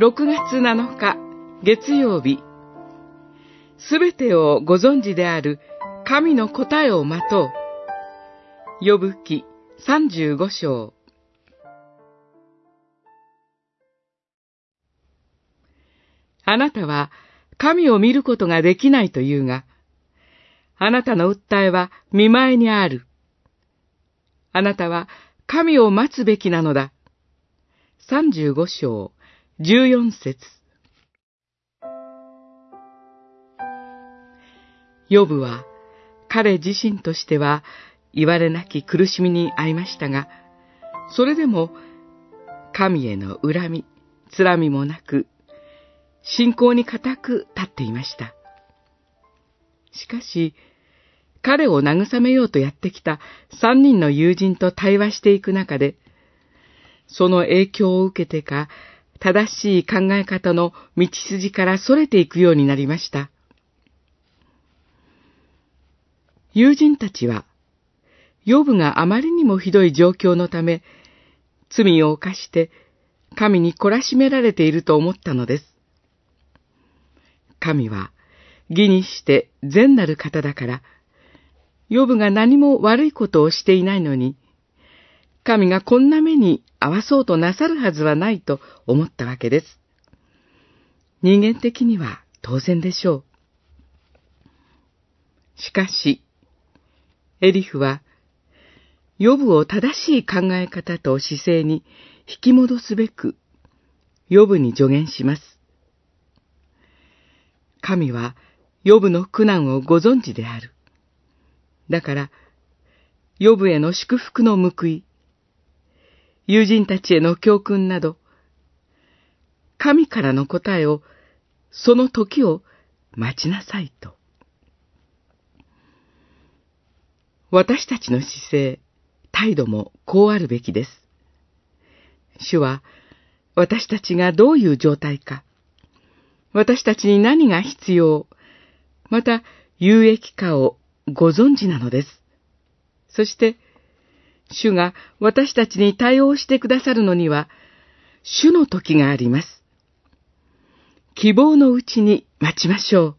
6月7日月曜日すべてをご存知である神の答えを待とう。呼ぶ記35章あなたは神を見ることができないというが、あなたの訴えは見前にある。あなたは神を待つべきなのだ。35章14節ヨブは彼自身としては言われなき苦しみに遭いましたが、それでも神への恨み、つらみもなく、信仰に固く立っていました。しかし、彼を慰めようとやってきた三人の友人と対話していく中で、その影響を受けてか、正しい考え方の道筋から逸れていくようになりました。友人たちは、ヨブがあまりにもひどい状況のため、罪を犯して神に懲らしめられていると思ったのです。神は義にして善なる方だから、ヨブが何も悪いことをしていないのに、神がこんな目に合わそうとなさるはずはないと思ったわけです。人間的には当然でしょう。しかし、エリフは、ヨブを正しい考え方と姿勢に引き戻すべく、ヨブに助言します。神は、ヨブの苦難をご存知である。だから、ヨブへの祝福の報い、友人たちへの教訓など、神からの答えを、その時を待ちなさいと。私たちの姿勢、態度もこうあるべきです。主は、私たちがどういう状態か、私たちに何が必要、また有益かをご存知なのです。そして、主が私たちに対応してくださるのには、主の時があります。希望のうちに待ちましょう。